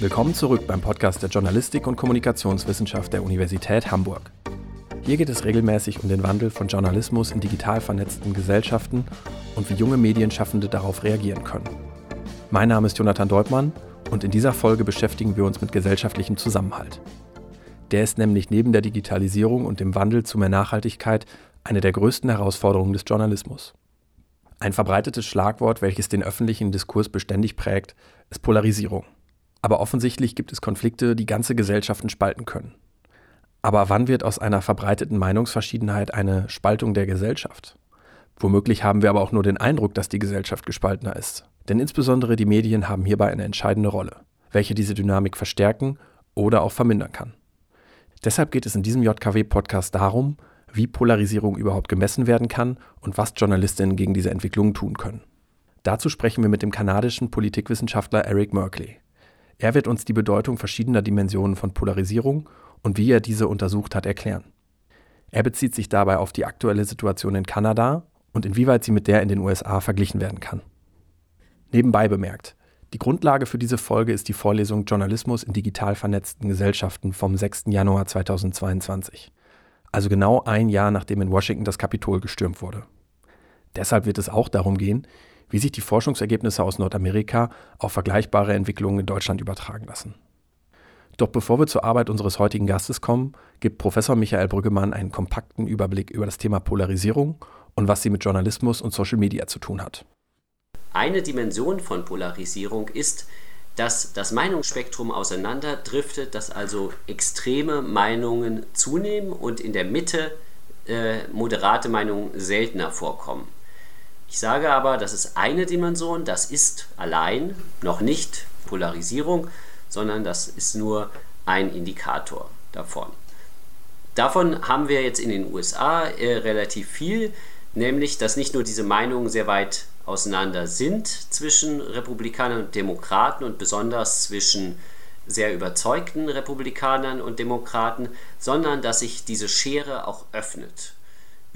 Willkommen zurück beim Podcast der Journalistik und Kommunikationswissenschaft der Universität Hamburg. Hier geht es regelmäßig um den Wandel von Journalismus in digital vernetzten Gesellschaften und wie junge Medienschaffende darauf reagieren können. Mein Name ist Jonathan Deutmann und in dieser Folge beschäftigen wir uns mit gesellschaftlichem Zusammenhalt. Der ist nämlich neben der Digitalisierung und dem Wandel zu mehr Nachhaltigkeit eine der größten Herausforderungen des Journalismus. Ein verbreitetes Schlagwort, welches den öffentlichen Diskurs beständig prägt, ist Polarisierung. Aber offensichtlich gibt es Konflikte, die ganze Gesellschaften spalten können. Aber wann wird aus einer verbreiteten Meinungsverschiedenheit eine Spaltung der Gesellschaft? Womöglich haben wir aber auch nur den Eindruck, dass die Gesellschaft gespaltener ist. Denn insbesondere die Medien haben hierbei eine entscheidende Rolle, welche diese Dynamik verstärken oder auch vermindern kann. Deshalb geht es in diesem JKW-Podcast darum, wie Polarisierung überhaupt gemessen werden kann und was Journalistinnen gegen diese Entwicklungen tun können. Dazu sprechen wir mit dem kanadischen Politikwissenschaftler Eric Merkley. Er wird uns die Bedeutung verschiedener Dimensionen von Polarisierung und wie er diese untersucht hat erklären. Er bezieht sich dabei auf die aktuelle Situation in Kanada und inwieweit sie mit der in den USA verglichen werden kann. Nebenbei bemerkt, die Grundlage für diese Folge ist die Vorlesung Journalismus in digital vernetzten Gesellschaften vom 6. Januar 2022 also genau ein Jahr nachdem in Washington das Kapitol gestürmt wurde. Deshalb wird es auch darum gehen, wie sich die Forschungsergebnisse aus Nordamerika auf vergleichbare Entwicklungen in Deutschland übertragen lassen. Doch bevor wir zur Arbeit unseres heutigen Gastes kommen, gibt Professor Michael Brüggemann einen kompakten Überblick über das Thema Polarisierung und was sie mit Journalismus und Social Media zu tun hat. Eine Dimension von Polarisierung ist, dass das Meinungsspektrum auseinanderdriftet, dass also extreme Meinungen zunehmen und in der Mitte äh, moderate Meinungen seltener vorkommen. Ich sage aber, das ist eine Dimension, das ist allein noch nicht Polarisierung, sondern das ist nur ein Indikator davon. Davon haben wir jetzt in den USA äh, relativ viel, nämlich dass nicht nur diese Meinungen sehr weit auseinander sind zwischen Republikanern und Demokraten und besonders zwischen sehr überzeugten Republikanern und Demokraten, sondern dass sich diese Schere auch öffnet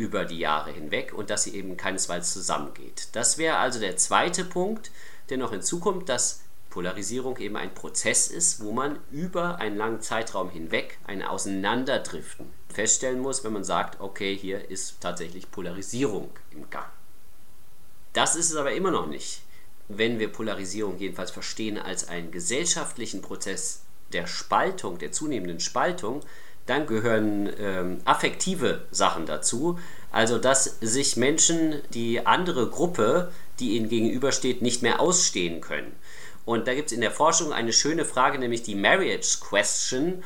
über die Jahre hinweg und dass sie eben keinesfalls zusammengeht. Das wäre also der zweite Punkt, der noch hinzukommt, dass Polarisierung eben ein Prozess ist, wo man über einen langen Zeitraum hinweg ein Auseinanderdriften feststellen muss, wenn man sagt, okay, hier ist tatsächlich Polarisierung im Gang. Das ist es aber immer noch nicht, wenn wir Polarisierung jedenfalls verstehen als einen gesellschaftlichen Prozess der Spaltung, der zunehmenden Spaltung, dann gehören ähm, affektive Sachen dazu. Also, dass sich Menschen die andere Gruppe, die ihnen gegenübersteht, nicht mehr ausstehen können. Und da gibt es in der Forschung eine schöne Frage, nämlich die Marriage Question.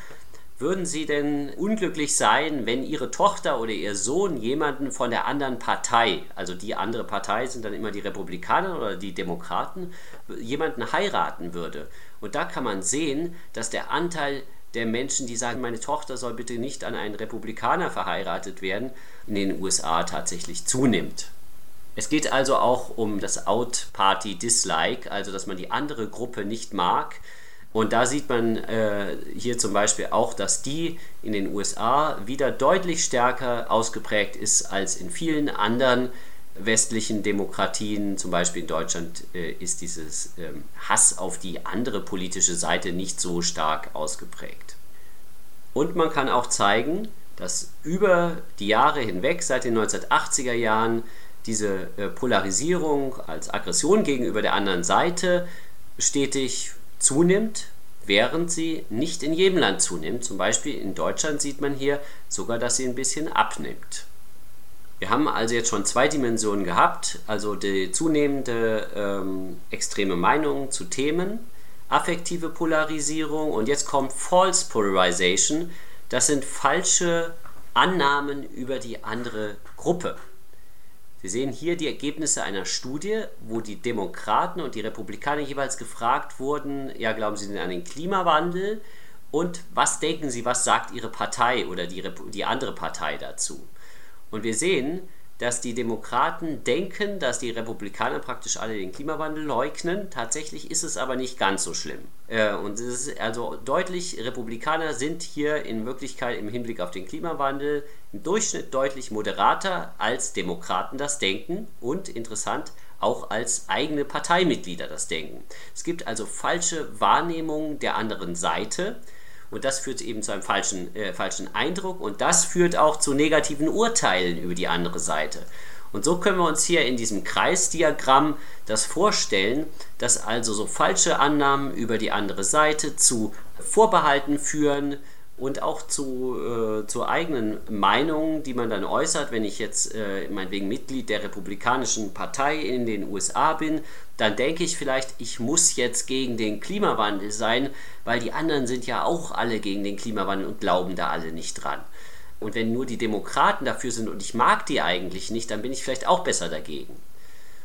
Würden Sie denn unglücklich sein, wenn Ihre Tochter oder Ihr Sohn jemanden von der anderen Partei, also die andere Partei sind dann immer die Republikaner oder die Demokraten, jemanden heiraten würde? Und da kann man sehen, dass der Anteil der Menschen, die sagen, meine Tochter soll bitte nicht an einen Republikaner verheiratet werden, in den USA tatsächlich zunimmt. Es geht also auch um das Out-Party-Dislike, also dass man die andere Gruppe nicht mag und da sieht man äh, hier zum Beispiel auch, dass die in den USA wieder deutlich stärker ausgeprägt ist als in vielen anderen westlichen Demokratien. Zum Beispiel in Deutschland äh, ist dieses ähm, Hass auf die andere politische Seite nicht so stark ausgeprägt. Und man kann auch zeigen, dass über die Jahre hinweg, seit den 1980er Jahren, diese äh, Polarisierung als Aggression gegenüber der anderen Seite stetig zunimmt, während sie nicht in jedem Land zunimmt. Zum Beispiel in Deutschland sieht man hier sogar, dass sie ein bisschen abnimmt. Wir haben also jetzt schon zwei Dimensionen gehabt, also die zunehmende ähm, extreme Meinung zu Themen, affektive Polarisierung und jetzt kommt False Polarization. Das sind falsche Annahmen über die andere Gruppe. Wir sehen hier die Ergebnisse einer Studie, wo die Demokraten und die Republikaner jeweils gefragt wurden, ja, glauben Sie denn an den Klimawandel? Und was denken Sie, was sagt Ihre Partei oder die, die andere Partei dazu? Und wir sehen, dass die Demokraten denken, dass die Republikaner praktisch alle den Klimawandel leugnen. Tatsächlich ist es aber nicht ganz so schlimm. Äh, und es ist also deutlich, Republikaner sind hier in Wirklichkeit im Hinblick auf den Klimawandel im Durchschnitt deutlich moderater als Demokraten das denken und interessant auch als eigene Parteimitglieder das denken. Es gibt also falsche Wahrnehmungen der anderen Seite und das führt eben zu einem falschen, äh, falschen Eindruck und das führt auch zu negativen Urteilen über die andere Seite. Und so können wir uns hier in diesem Kreisdiagramm das vorstellen, dass also so falsche Annahmen über die andere Seite zu Vorbehalten führen, und auch zu, äh, zu eigenen Meinungen, die man dann äußert. Wenn ich jetzt äh, meinetwegen Mitglied der Republikanischen Partei in den USA bin, dann denke ich vielleicht, ich muss jetzt gegen den Klimawandel sein, weil die anderen sind ja auch alle gegen den Klimawandel und glauben da alle nicht dran. Und wenn nur die Demokraten dafür sind und ich mag die eigentlich nicht, dann bin ich vielleicht auch besser dagegen.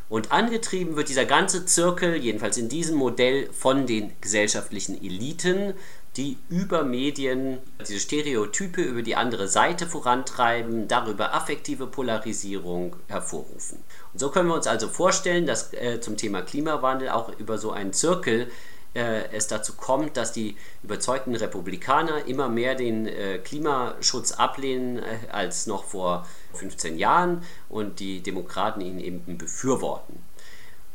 Und angetrieben wird dieser ganze Zirkel, jedenfalls in diesem Modell, von den gesellschaftlichen Eliten, die über Medien diese Stereotype über die andere Seite vorantreiben, darüber affektive Polarisierung hervorrufen. Und so können wir uns also vorstellen, dass äh, zum Thema Klimawandel auch über so einen Zirkel äh, es dazu kommt, dass die überzeugten Republikaner immer mehr den äh, Klimaschutz ablehnen äh, als noch vor 15 Jahren und die Demokraten ihn eben befürworten.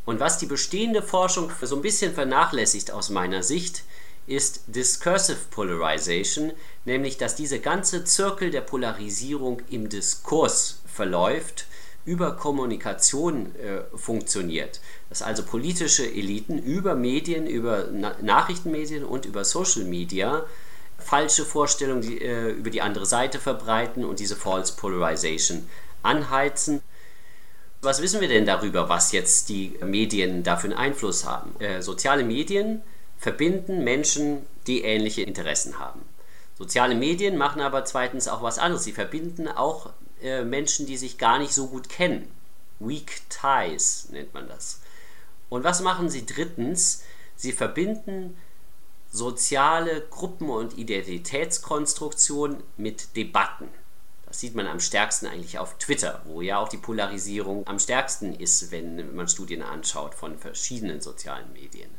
Und was die bestehende Forschung so ein bisschen vernachlässigt aus meiner Sicht, ist Discursive Polarization, nämlich dass diese ganze Zirkel der Polarisierung im Diskurs verläuft, über Kommunikation äh, funktioniert. Dass also politische Eliten über Medien, über Na Nachrichtenmedien und über Social Media falsche Vorstellungen die, äh, über die andere Seite verbreiten und diese False Polarization anheizen. Was wissen wir denn darüber, was jetzt die Medien dafür einen Einfluss haben? Äh, soziale Medien verbinden Menschen, die ähnliche Interessen haben. Soziale Medien machen aber zweitens auch was anderes. Sie verbinden auch äh, Menschen, die sich gar nicht so gut kennen. Weak Ties nennt man das. Und was machen sie drittens? Sie verbinden soziale Gruppen- und Identitätskonstruktion mit Debatten. Das sieht man am stärksten eigentlich auf Twitter, wo ja auch die Polarisierung am stärksten ist, wenn man Studien anschaut von verschiedenen sozialen Medien.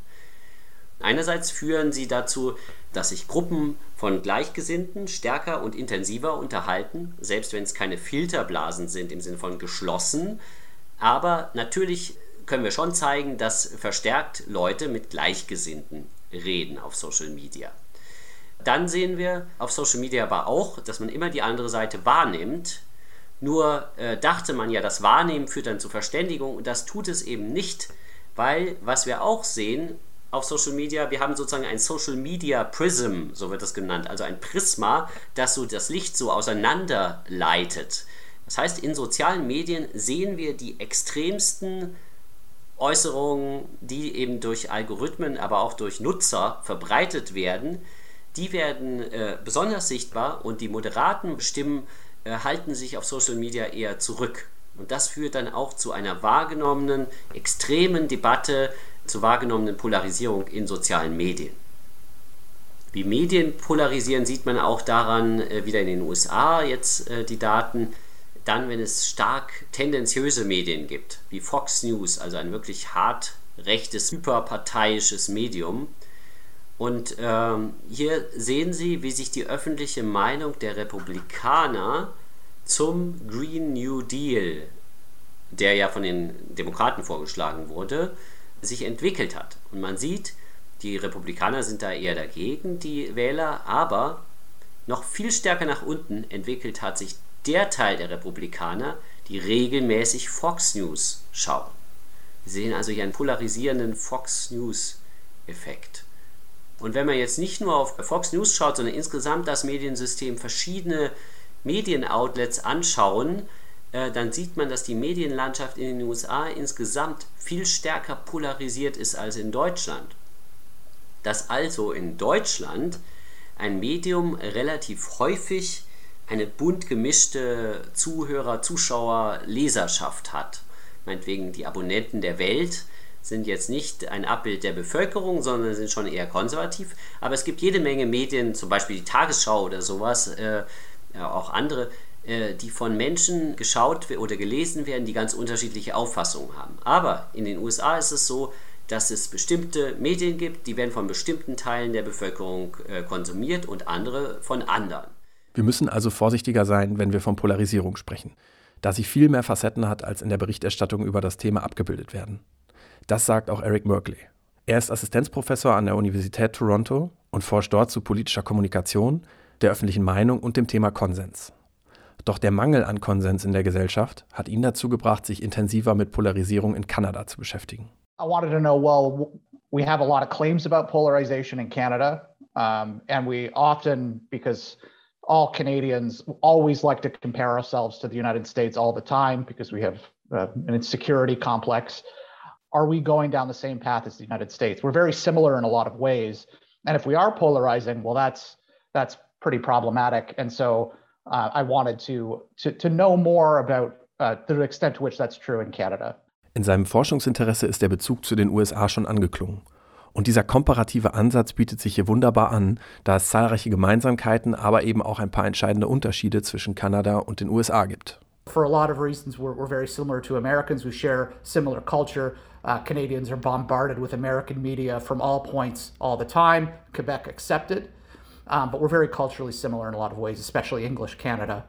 Einerseits führen sie dazu, dass sich Gruppen von Gleichgesinnten stärker und intensiver unterhalten, selbst wenn es keine Filterblasen sind im Sinne von geschlossen. Aber natürlich können wir schon zeigen, dass verstärkt Leute mit Gleichgesinnten reden auf Social Media. Dann sehen wir auf Social Media aber auch, dass man immer die andere Seite wahrnimmt. Nur äh, dachte man ja, das Wahrnehmen führt dann zur Verständigung und das tut es eben nicht, weil was wir auch sehen, auf Social Media, wir haben sozusagen ein Social Media Prism, so wird das genannt, also ein Prisma, das so das Licht so auseinander leitet. Das heißt, in sozialen Medien sehen wir die extremsten Äußerungen, die eben durch Algorithmen, aber auch durch Nutzer verbreitet werden, die werden äh, besonders sichtbar und die moderaten Stimmen äh, halten sich auf Social Media eher zurück. Und das führt dann auch zu einer wahrgenommenen, extremen Debatte zur wahrgenommenen Polarisierung in sozialen Medien. Wie Medien polarisieren, sieht man auch daran, äh, wieder in den USA jetzt äh, die Daten, dann, wenn es stark tendenziöse Medien gibt, wie Fox News, also ein wirklich hart rechtes, hyperparteiisches Medium. Und ähm, hier sehen Sie, wie sich die öffentliche Meinung der Republikaner zum Green New Deal, der ja von den Demokraten vorgeschlagen wurde, sich entwickelt hat. Und man sieht, die Republikaner sind da eher dagegen, die Wähler, aber noch viel stärker nach unten entwickelt hat sich der Teil der Republikaner, die regelmäßig Fox News schauen. Wir sehen also hier einen polarisierenden Fox News-Effekt. Und wenn man jetzt nicht nur auf Fox News schaut, sondern insgesamt das Mediensystem verschiedene Medienoutlets anschauen, äh, dann sieht man, dass die Medienlandschaft in den USA insgesamt viel stärker polarisiert ist als in Deutschland. Dass also in Deutschland ein Medium relativ häufig eine bunt gemischte Zuhörer, Zuschauer, Leserschaft hat. Meinetwegen die Abonnenten der Welt sind jetzt nicht ein Abbild der Bevölkerung, sondern sind schon eher konservativ. Aber es gibt jede Menge Medien, zum Beispiel die Tagesschau oder sowas, äh, ja, auch andere, die von Menschen geschaut oder gelesen werden, die ganz unterschiedliche Auffassungen haben. Aber in den USA ist es so, dass es bestimmte Medien gibt, die werden von bestimmten Teilen der Bevölkerung äh, konsumiert und andere von anderen. Wir müssen also vorsichtiger sein, wenn wir von Polarisierung sprechen. da sie viel mehr Facetten hat, als in der Berichterstattung über das Thema abgebildet werden. Das sagt auch Eric Merkley. Er ist Assistenzprofessor an der Universität Toronto und forscht dort zu politischer Kommunikation, der öffentlichen Meinung und dem Thema Konsens. Doch der Mangel an Konsens in der Gesellschaft hat ihn dazu gebracht, sich intensiver mit Polarisierung in Kanada zu beschäftigen. I wanted to know well, we have a lot of claims about polarization in Canada, um, and we often, because all Canadians always like to compare ourselves to the United States all the time because we have uh, an insecurity complex. Are we going down the same path as the United States? We're very similar in a lot of ways, and if we are polarizing, well, that's that's pretty problematic. And so uh, I wanted to, to, to know more about uh, the extent to which that's true in Canada. In seinem Forschungsinteresse ist der Bezug zu den USA schon angeklungen. Und dieser komparative Ansatz bietet sich hier wunderbar an, da es zahlreiche Gemeinsamkeiten, aber eben auch ein paar entscheidende Unterschiede zwischen Kanada und den USA gibt. For a lot of reasons, we're, we're very similar to Americans. We share similar culture. Uh, Canadians are bombarded with American media from all points all the time, Quebec accepted. Um, but we're very culturally similar in a lot of ways, especially English Canada.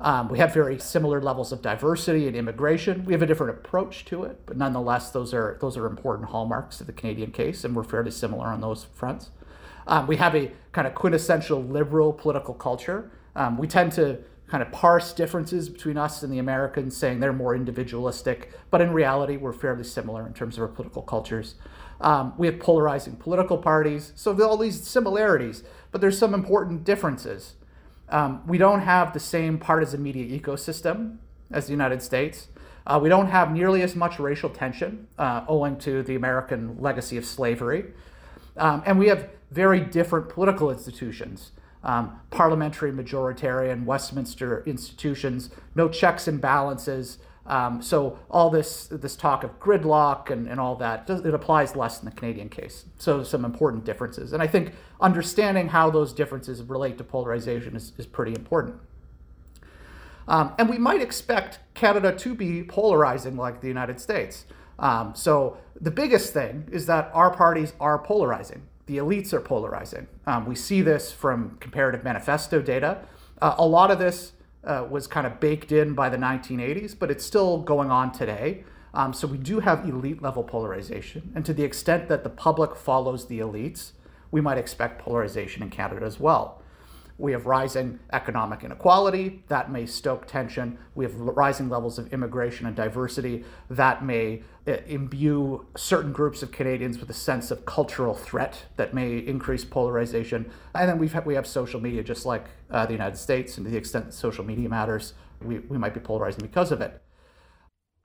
Um, we have very similar levels of diversity and immigration. We have a different approach to it, but nonetheless, those are those are important hallmarks of the Canadian case, and we're fairly similar on those fronts. Um, we have a kind of quintessential liberal political culture. Um, we tend to kind of parse differences between us and the Americans, saying they're more individualistic, but in reality, we're fairly similar in terms of our political cultures. Um, we have polarizing political parties, so all these similarities, but there's some important differences. Um, we don't have the same partisan media ecosystem as the United States. Uh, we don't have nearly as much racial tension uh, owing to the American legacy of slavery. Um, and we have very different political institutions um, parliamentary, majoritarian, Westminster institutions, no checks and balances. Um, so all this this talk of gridlock and, and all that it applies less in the Canadian case. So some important differences, and I think understanding how those differences relate to polarization is, is pretty important. Um, and we might expect Canada to be polarizing like the United States. Um, so the biggest thing is that our parties are polarizing. The elites are polarizing. Um, we see this from comparative manifesto data. Uh, a lot of this uh, was kind of baked in by the 1980s, but it's still going on today. Um, so we do have elite level polarization. And to the extent that the public follows the elites, we might expect polarization in Canada as well. We have rising economic inequality that may stoke tension. We have rising levels of immigration and diversity that may uh, imbue certain groups of Canadians with a sense of cultural threat that may increase polarization. And then we've we have social media, just like uh, the United States, and to the extent social media matters, we, we might be polarizing because of it.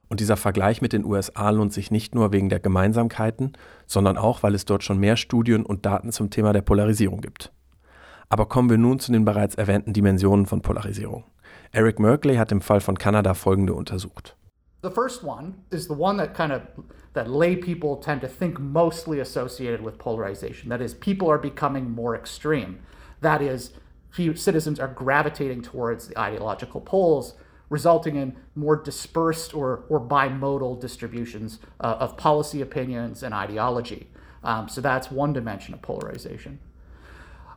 Und dieser Vergleich mit den USA lohnt sich nicht nur wegen der Gemeinsamkeiten, sondern auch, weil es dort schon mehr Studien und Daten zum Thema der Polarisierung gibt. Aber kommen wir nun zu den bereits erwähnten Dimensionen von Polarisierung. Eric Merkley hat im Fall von Kanada folgende untersucht. The first one is the one that kind of that lay people tend to think mostly associated with polarization. That is, people are becoming more extreme. That is, citizens are gravitating towards the ideological poles, resulting in more dispersed or, or bimodal distributions uh, of policy opinions and ideology. Um, so that's one dimension of polarization.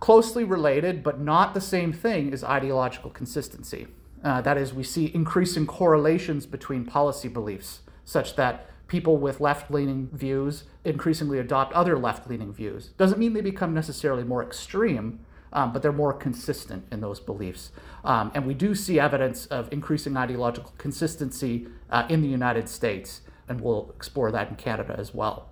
Closely related, but not the same thing, is ideological consistency. Uh, that is, we see increasing correlations between policy beliefs, such that people with left leaning views increasingly adopt other left leaning views. Doesn't mean they become necessarily more extreme, um, but they're more consistent in those beliefs. Um, and we do see evidence of increasing ideological consistency uh, in the United States, and we'll explore that in Canada as well.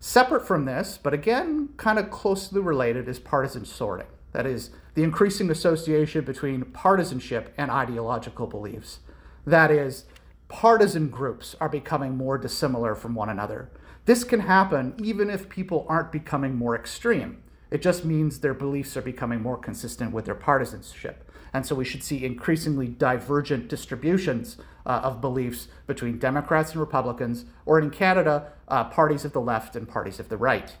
Separate from this, but again, kind of closely related, is partisan sorting. That is, the increasing association between partisanship and ideological beliefs. That is, partisan groups are becoming more dissimilar from one another. This can happen even if people aren't becoming more extreme. It just means their beliefs are becoming more consistent with their partisanship. And so we should see increasingly divergent distributions uh, of beliefs between Democrats and Republicans, or in Canada, uh, parties of the left and parties of the right.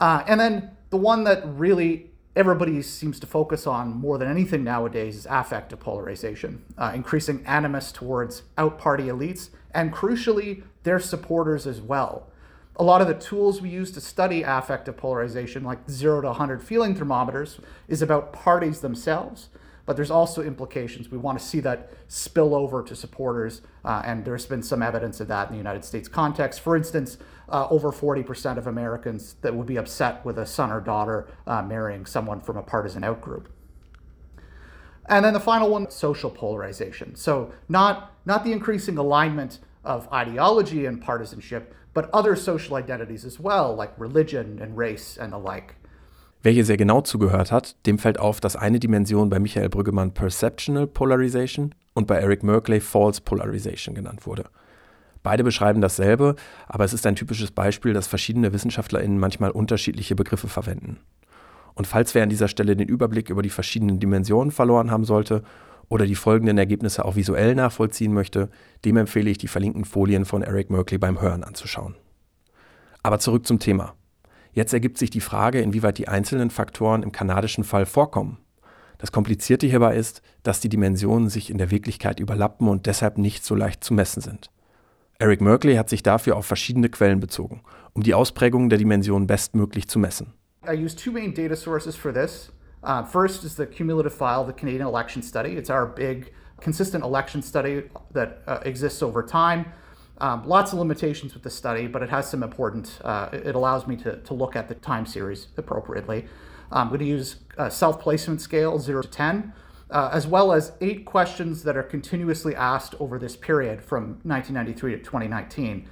Uh, and then the one that really everybody seems to focus on more than anything nowadays is affective polarization, uh, increasing animus towards out party elites, and crucially, their supporters as well. A lot of the tools we use to study affective polarization, like 0 to 100 feeling thermometers, is about parties themselves. But there's also implications. We want to see that spill over to supporters, uh, and there's been some evidence of that in the United States context. For instance, uh, over 40% of Americans that would be upset with a son or daughter uh, marrying someone from a partisan outgroup. And then the final one, social polarization. So not, not the increasing alignment of ideology and partisanship, but other social identities as well, like religion and race and the like. Wer hier sehr genau zugehört hat, dem fällt auf, dass eine Dimension bei Michael Brüggemann Perceptional Polarization und bei Eric Merkley False Polarization genannt wurde. Beide beschreiben dasselbe, aber es ist ein typisches Beispiel, dass verschiedene WissenschaftlerInnen manchmal unterschiedliche Begriffe verwenden. Und falls wer an dieser Stelle den Überblick über die verschiedenen Dimensionen verloren haben sollte oder die folgenden Ergebnisse auch visuell nachvollziehen möchte, dem empfehle ich die verlinkten Folien von Eric Merkley beim Hören anzuschauen. Aber zurück zum Thema. Jetzt ergibt sich die Frage, inwieweit die einzelnen Faktoren im kanadischen Fall vorkommen. Das Komplizierte hierbei ist, dass die Dimensionen sich in der Wirklichkeit überlappen und deshalb nicht so leicht zu messen sind. Eric Merkley hat sich dafür auf verschiedene Quellen bezogen, um die Ausprägungen der Dimensionen bestmöglich zu messen. I use two main data sources for this. Uh, first is the cumulative file, the Canadian election study. It's our big, consistent election study that uh, exists over time. Um, lots of limitations with the study, but it has some important, uh, it allows me to, to look at the time series appropriately. I'm going to use a self placement scale 0 to 10, uh, as well as eight questions that are continuously asked over this period from 1993 to 2019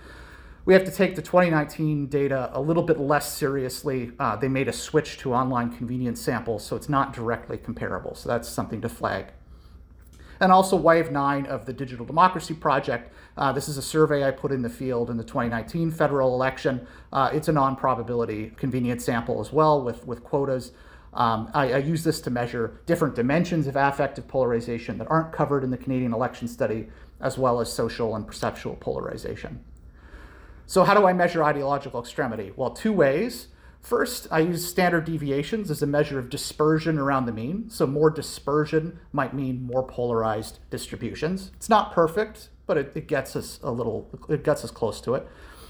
we have to take the 2019 data a little bit less seriously. Uh, they made a switch to online convenience samples, so it's not directly comparable. So that's something to flag. And also, Wave 9 of the Digital Democracy Project. Uh, this is a survey I put in the field in the 2019 federal election. Uh, it's a non probability convenience sample as well with, with quotas. Um, I, I, use this to measure different dimensions of affective polarization that aren't covered in the Canadian election study, as well as social and perceptual polarization. So, how do I measure ideological extremity? Well, two ways. First, I use standard deviations as a measure of dispersion around the mean. So, more dispersion might mean more polarized distributions. It's not perfect, but it, it gets us a little, it gets us close to it.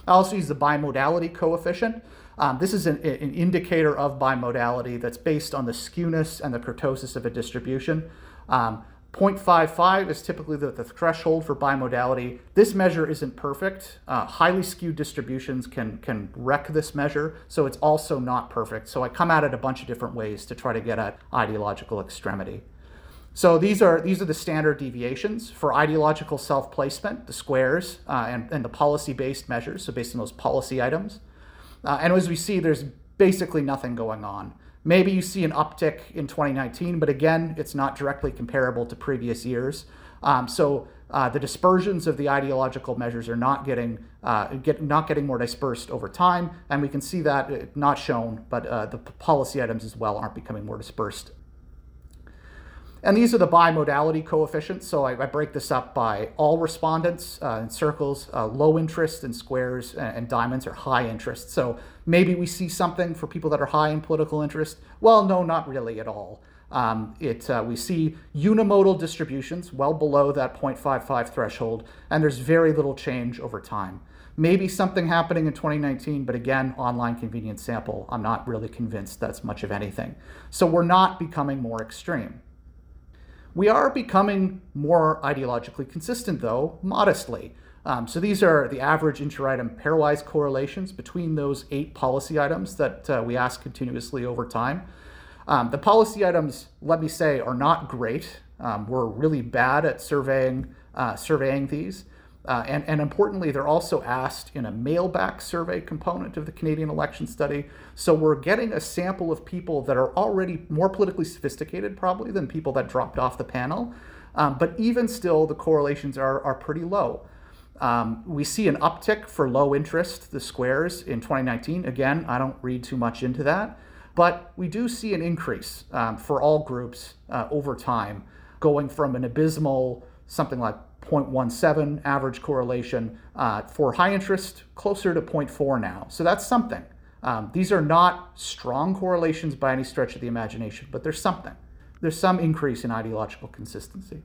I also use the bimodality coefficient. Um, this is an, an, indicator of bimodality that's based on the skewness and the kurtosis of a distribution. Um, 0.55 is typically the, the, threshold for bimodality. This measure isn't perfect. Uh, highly skewed distributions can, can wreck this measure, so it's also not perfect. So I come at it a bunch of different ways to try to get at ideological extremity. So these are, these are the standard deviations for ideological self-placement, the squares, uh, and, and the policy-based measures, so based on those policy items. Uh, and as we see, there's basically nothing going on. Maybe you see an uptick in 2019, but again, it's not directly comparable to previous years. Um, so uh, the dispersions of the ideological measures are not getting uh, get, not getting more dispersed over time, and we can see that uh, not shown, but uh, the policy items as well aren't becoming more dispersed and these are the bimodality coefficients. So I, I break this up by all respondents uh, in circles, uh, low interest in squares, and, and, diamonds are high interest. So maybe we see something for people that are high in political interest. Well, no, not really at all. Um, it, uh, we see unimodal distributions well below that 0.55 threshold, and there's very little change over time. Maybe something happening in 2019, but again, online convenience sample, I'm not really convinced that's much of anything. So we're not becoming more extreme. We are becoming more ideologically consistent, though, modestly. Um, so these are the average inter-item pairwise correlations between those eight policy items that uh, we ask continuously over time. Um, the policy items, let me say, are not great. Um, we're really bad at surveying uh, surveying these. Uh, and, and importantly, they're also asked in a mailback survey component of the Canadian election study. So we're getting a sample of people that are already more politically sophisticated, probably, than people that dropped off the panel. Um, but even still, the correlations are, are pretty low. Um, we see an uptick for low interest, the squares, in 2019. Again, I don't read too much into that. But we do see an increase um, for all groups uh, over time, going from an abysmal something like 0.17 average correlation. Uh, for high interest, closer to 0.4 now. So that's something. Um, these are not strong correlations by any stretch of the imagination, but there's something. There's some increase in ideological consistency.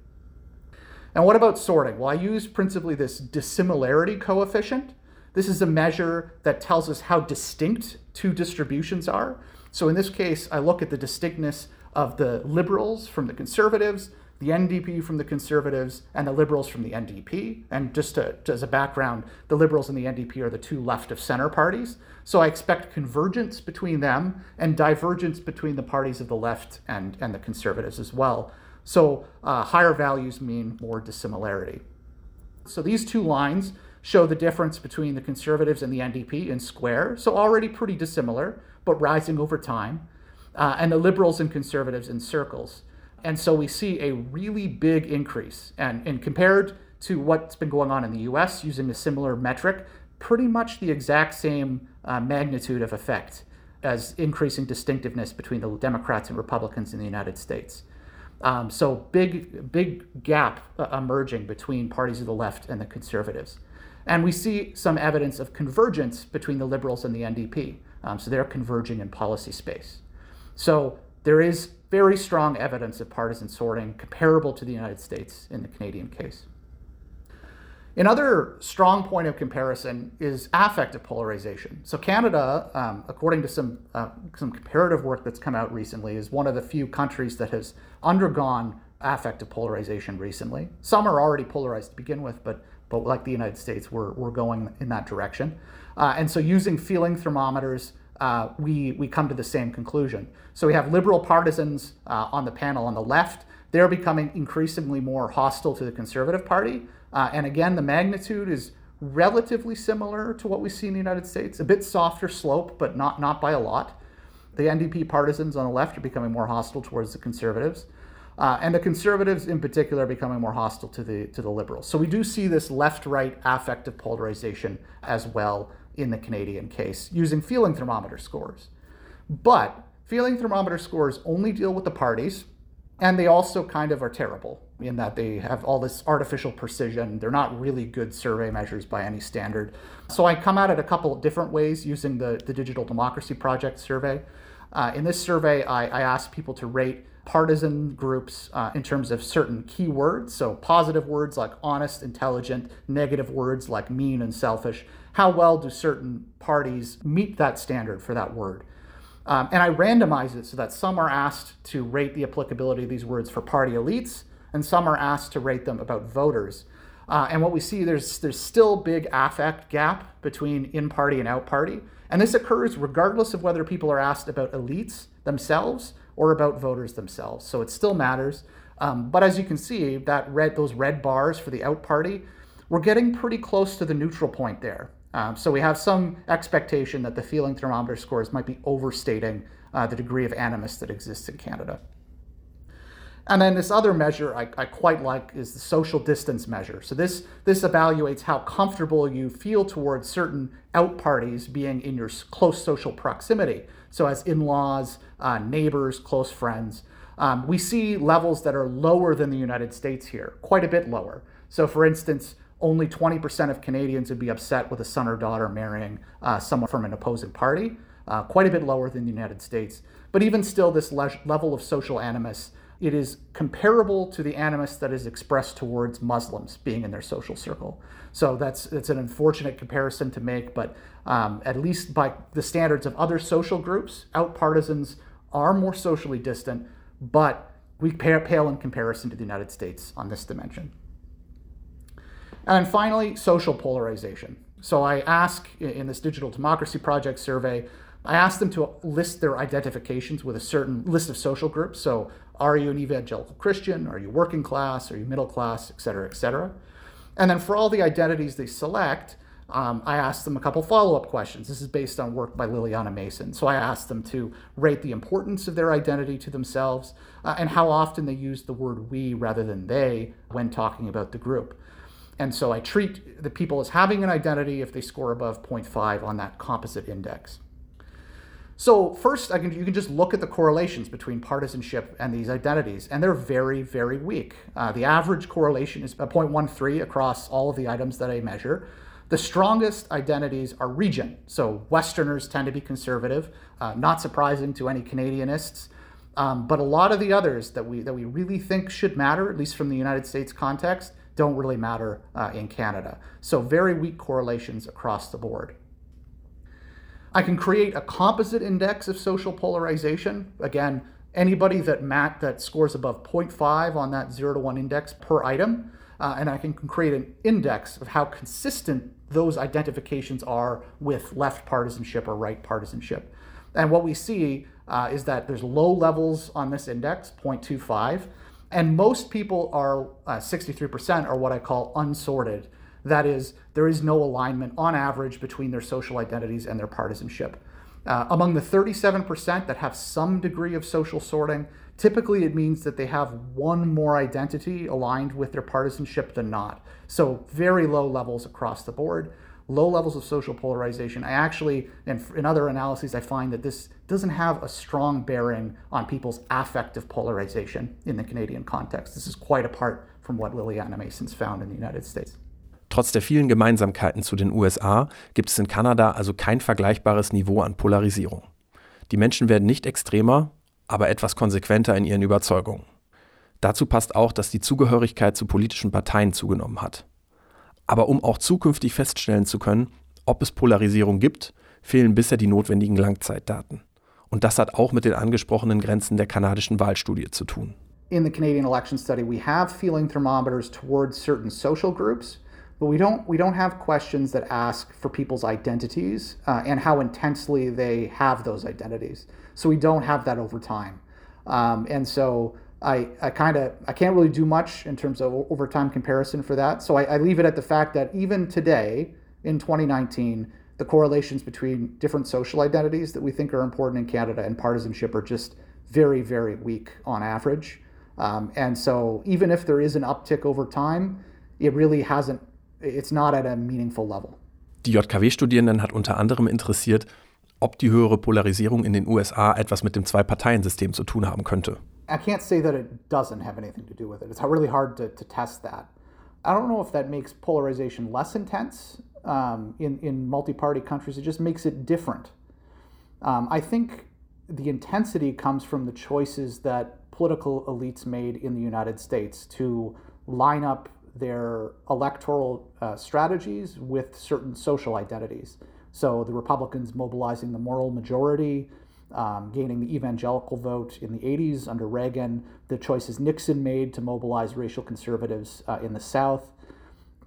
And what about sorting? Well, I use principally this dissimilarity coefficient. This is a measure that tells us how distinct two distributions are. So in this case, I look at the distinctness of the liberals from the conservatives, the NDP from the Conservatives, and the Liberals from the NDP. And just, to, as a background, the Liberals and the NDP are the two left of center parties. So I expect convergence between them and divergence between the parties of the left and, and the Conservatives as well. So uh, higher values mean more dissimilarity. So these two lines show the difference between the Conservatives and the NDP in square. So already pretty dissimilar, but rising over time. Uh, and the Liberals and Conservatives in circles. And so we see a really big increase. And, and compared to what's been going on in the US using a similar metric, pretty much the exact same uh, magnitude of effect as increasing distinctiveness between the Democrats and Republicans in the United States. Um, so big, big gap uh, emerging between parties of the left and the conservatives. And we see some evidence of convergence between the liberals and the NDP. Um, so they're converging in policy space. So there is very strong evidence of partisan sorting comparable to the United States in the Canadian case. Another strong point of comparison is affective polarization. So Canada, um, according to some uh, some comparative work that's come out recently, is one of the few countries that has undergone affective polarization recently. Some are already polarized to begin with, but but like the United States, we're, we're going in that direction. Uh, and so using feeling thermometers uh, we, we come to the same conclusion. So we have liberal partisans uh, on the panel on the left. They're becoming increasingly more hostile to the Conservative Party. Uh, and again, the magnitude is relatively similar to what we see in the United States, a bit softer slope, but not, not by a lot. The NDP partisans on the left are becoming more hostile towards the Conservatives. Uh, and the conservatives in particular are becoming more hostile to the to the liberals. So we do see this left-right affective polarization as well in the Canadian case using feeling thermometer scores. But feeling thermometer scores only deal with the parties, and they also kind of are terrible in that they have all this artificial precision. They're not really good survey measures by any standard. So I come at it a couple of different ways using the, the Digital Democracy Project survey. Uh, in this survey, I, I asked people to rate partisan groups uh, in terms of certain keywords. So, positive words like honest, intelligent, negative words like mean and selfish. How well do certain parties meet that standard for that word? Um, and I randomize it so that some are asked to rate the applicability of these words for party elites, and some are asked to rate them about voters. Uh, and what we see, there's, there's still big affect gap between in party and out party. And this occurs regardless of whether people are asked about elites themselves or about voters themselves. So it still matters. Um, but as you can see, that red, those red bars for the out party, we're getting pretty close to the neutral point there. Um, so we have some expectation that the feeling thermometer scores might be overstating uh, the degree of animus that exists in Canada. And then this other measure I, I, quite like is the social distance measure. So this this evaluates how comfortable you feel towards certain out parties being in your close social proximity. So as in-laws, uh, neighbors, close friends. Um, we see levels that are lower than the United States here, quite a bit lower. So for instance, only 20% of Canadians would be upset with a son or daughter marrying uh, someone from an opposing party, uh, quite a bit lower than the United States. But even still, this le- level of social animus, it is comparable to the animus that is expressed towards Muslims being in their social circle. So that's it's an unfortunate comparison to make, but um, at least by the standards of other social groups, out partisans are more socially distant, but we pale in comparison to the United States on this dimension. And finally, social polarization. So I ask in this Digital Democracy Project survey, I ask them to list their identifications with a certain list of social groups. So are you an evangelical Christian? Are you working class? Are you middle class? Et cetera, et cetera. And then for all the identities they select, um, I asked them a couple follow up questions. This is based on work by Liliana Mason. So I asked them to rate the importance of their identity to themselves uh, and how often they use the word we rather than they when talking about the group. And so I treat the people as having an identity if they score above 0.5 on that composite index. So first, can, you can just look at the correlations between partisanship and these identities, and they're very, very weak. Uh, the average correlation is 0.13 across all of the items that I measure. The strongest identities are region. So Westerners tend to be conservative, uh, not surprising to any Canadianists. Um, but a lot of the others that we that we really think should matter, at least from the United States context, don't really matter uh, in Canada. So very weak correlations across the board. I can create a composite index of social polarization. Again, anybody that mat that scores above 0.5 on that 0 to 1 index per item uh, and i can create an index of how consistent those identifications are with left partisanship or right partisanship and what we see uh, is that there's low levels on this index 0.25 and most people are uh, 63% are what i call unsorted that is there is no alignment on average between their social identities and their partisanship uh, among the 37% that have some degree of social sorting, typically it means that they have one more identity aligned with their partisanship than not. So, very low levels across the board, low levels of social polarization. I actually, in, in other analyses, I find that this doesn't have a strong bearing on people's affective polarization in the Canadian context. This is quite apart from what Liliana Mason's found in the United States. Trotz der vielen Gemeinsamkeiten zu den USA gibt es in Kanada also kein vergleichbares Niveau an Polarisierung. Die Menschen werden nicht extremer, aber etwas konsequenter in ihren Überzeugungen. Dazu passt auch, dass die Zugehörigkeit zu politischen Parteien zugenommen hat. Aber um auch zukünftig feststellen zu können, ob es Polarisierung gibt, fehlen bisher die notwendigen Langzeitdaten. Und das hat auch mit den angesprochenen Grenzen der kanadischen Wahlstudie zu tun. In the Canadian election study, we have feeling thermometers towards certain social groups. But we don't we don't have questions that ask for people's identities uh, and how intensely they have those identities. So we don't have that over time, um, and so I I kind of I can't really do much in terms of over time comparison for that. So I, I leave it at the fact that even today in 2019, the correlations between different social identities that we think are important in Canada and partisanship are just very very weak on average. Um, and so even if there is an uptick over time, it really hasn't it's not at a meaningful level. Die JKW-Studierenden hat unter anderem interessiert, ob die höhere Polarisierung in den USA etwas mit dem Zwei-Parteien-System zu tun haben könnte. I can't say that it doesn't have anything to do with it. It's really hard to, to test that. I don't know if that makes polarization less intense um, in, in multi party countries. It just makes it different. Um, I think the intensity comes from the choices that political elites made in the United States to line up their electoral uh, strategies with certain social identities. So the Republicans mobilizing the moral majority, um, gaining the evangelical vote in the 80s under Reagan, the choices Nixon made to mobilize racial conservatives uh, in the South.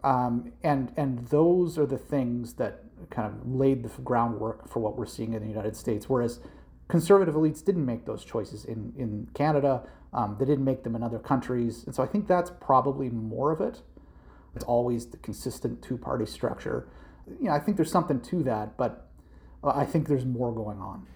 Um, and, and those are the things that kind of laid the groundwork for what we're seeing in the United States. Whereas conservative elites didn't make those choices in, in Canada. Um, they didn't make them in other countries. And so I think that's probably more of it. It's always the consistent two party structure. You know, I think there's something to that, but I think there's more going on.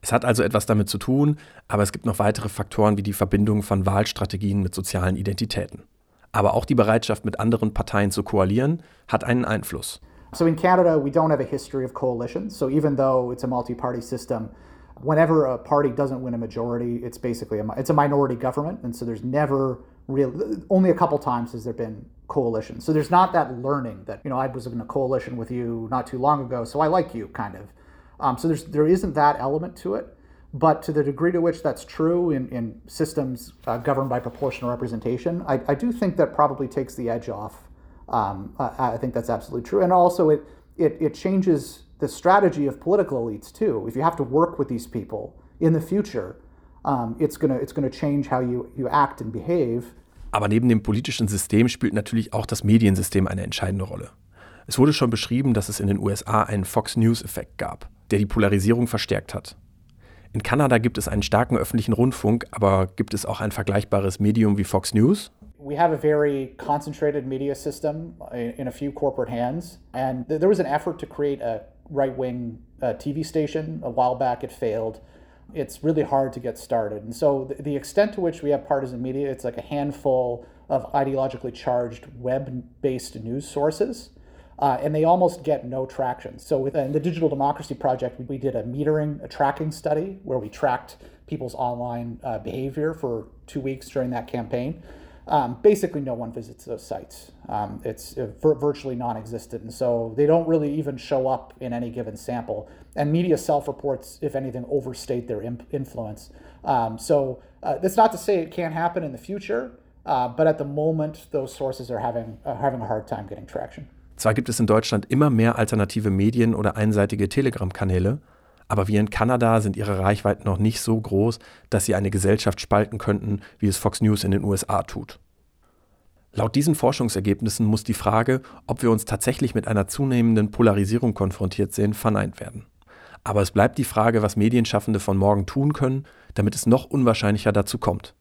Es hat also etwas damit zu tun, aber es gibt noch weitere Faktoren wie die Verbindung von Wahlstrategien mit sozialen Identitäten. Aber auch die Bereitschaft, mit anderen Parteien zu koalieren, hat einen Einfluss. So in Canada, we don't have a history of coalitions. So even though it's a multi-party system, whenever a party doesn't win a majority, it's basically a, it's a minority government, and so there's never real only a couple times has there been coalition. So there's not that learning that you know I was in a coalition with you not too long ago, so I like you kind of. Um, so there's there isn't that element to it, but to the degree to which that's true in in systems uh, governed by proportional representation, I, I do think that probably takes the edge off. Um, I, I think that's absolutely true, and also it it it changes the strategy of political elites too. If you have to work with these people in the future, um, it's gonna it's gonna change how you you act and behave. Aber neben dem politischen System spielt natürlich auch das Mediensystem eine entscheidende Rolle. Es wurde schon beschrieben, dass es in den USA einen Fox News-Effekt gab, der die Polarisierung verstärkt hat. In Kanada gibt es einen starken öffentlichen Rundfunk, aber gibt es auch ein vergleichbares Medium wie Fox News? we have a very concentrated media system in, a few corporate hands. And th- there was an effort to create a right wing uh, TV station. A while back, it failed. It's really hard to get started. And so, the, the extent to which we have partisan media, it's like a handful of ideologically charged web based news sources. Uh, and they almost get no traction. So, within the Digital Democracy Project, we did a metering, a tracking study where we tracked people's online uh, behavior for two weeks during that campaign. Um, basically, no one visits those sites. Um, it's uh, virtually non existent. And so they don't really even show up in any given sample. And media self reports, if anything, overstate their imp- influence. Um, so uh, that's not to say it can't happen in the future, uh, but at the moment, those sources are having, uh, having a hard time getting traction. Zwar gibt es in Deutschland immer mehr alternative Medien oder einseitige Telegram-Kanäle, aber wie in Kanada sind ihre Reichweiten noch nicht so groß, dass sie eine Gesellschaft spalten könnten, wie es Fox News in den USA tut. Laut diesen Forschungsergebnissen muss die Frage, ob wir uns tatsächlich mit einer zunehmenden Polarisierung konfrontiert sehen, verneint werden. Aber es bleibt die Frage, was Medienschaffende von morgen tun können, damit es noch unwahrscheinlicher dazu kommt.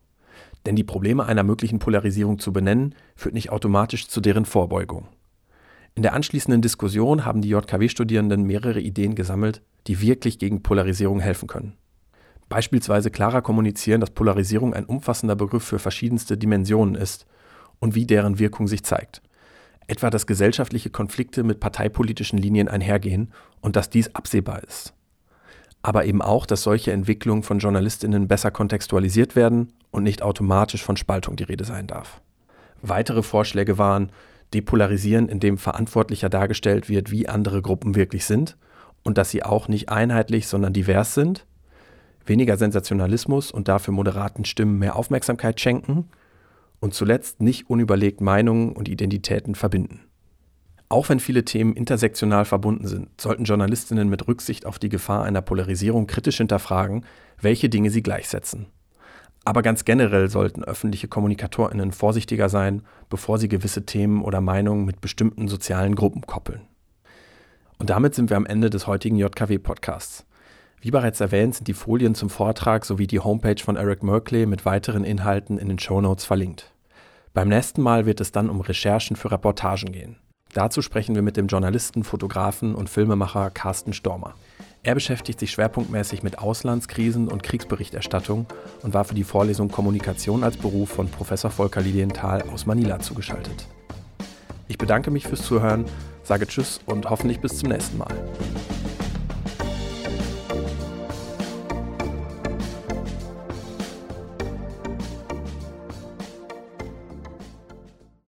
Denn die Probleme einer möglichen Polarisierung zu benennen, führt nicht automatisch zu deren Vorbeugung. In der anschließenden Diskussion haben die JKW-Studierenden mehrere Ideen gesammelt, die wirklich gegen Polarisierung helfen können. Beispielsweise klarer kommunizieren, dass Polarisierung ein umfassender Begriff für verschiedenste Dimensionen ist und wie deren Wirkung sich zeigt. Etwa, dass gesellschaftliche Konflikte mit parteipolitischen Linien einhergehen und dass dies absehbar ist. Aber eben auch, dass solche Entwicklungen von Journalistinnen besser kontextualisiert werden und nicht automatisch von Spaltung die Rede sein darf. Weitere Vorschläge waren, depolarisieren, indem verantwortlicher dargestellt wird, wie andere Gruppen wirklich sind und dass sie auch nicht einheitlich, sondern divers sind, weniger Sensationalismus und dafür moderaten Stimmen mehr Aufmerksamkeit schenken und zuletzt nicht unüberlegt Meinungen und Identitäten verbinden. Auch wenn viele Themen intersektional verbunden sind, sollten Journalistinnen mit Rücksicht auf die Gefahr einer Polarisierung kritisch hinterfragen, welche Dinge sie gleichsetzen. Aber ganz generell sollten öffentliche Kommunikatorinnen vorsichtiger sein, bevor sie gewisse Themen oder Meinungen mit bestimmten sozialen Gruppen koppeln. Und damit sind wir am Ende des heutigen JKW-Podcasts. Wie bereits erwähnt, sind die Folien zum Vortrag sowie die Homepage von Eric Merkley mit weiteren Inhalten in den Show Notes verlinkt. Beim nächsten Mal wird es dann um Recherchen für Reportagen gehen. Dazu sprechen wir mit dem Journalisten, Fotografen und Filmemacher Carsten Stormer. Er beschäftigt sich schwerpunktmäßig mit Auslandskrisen und Kriegsberichterstattung und war für die Vorlesung Kommunikation als Beruf von Professor Volker Lilienthal aus Manila zugeschaltet. Ich bedanke mich fürs Zuhören, sage Tschüss und hoffentlich bis zum nächsten Mal.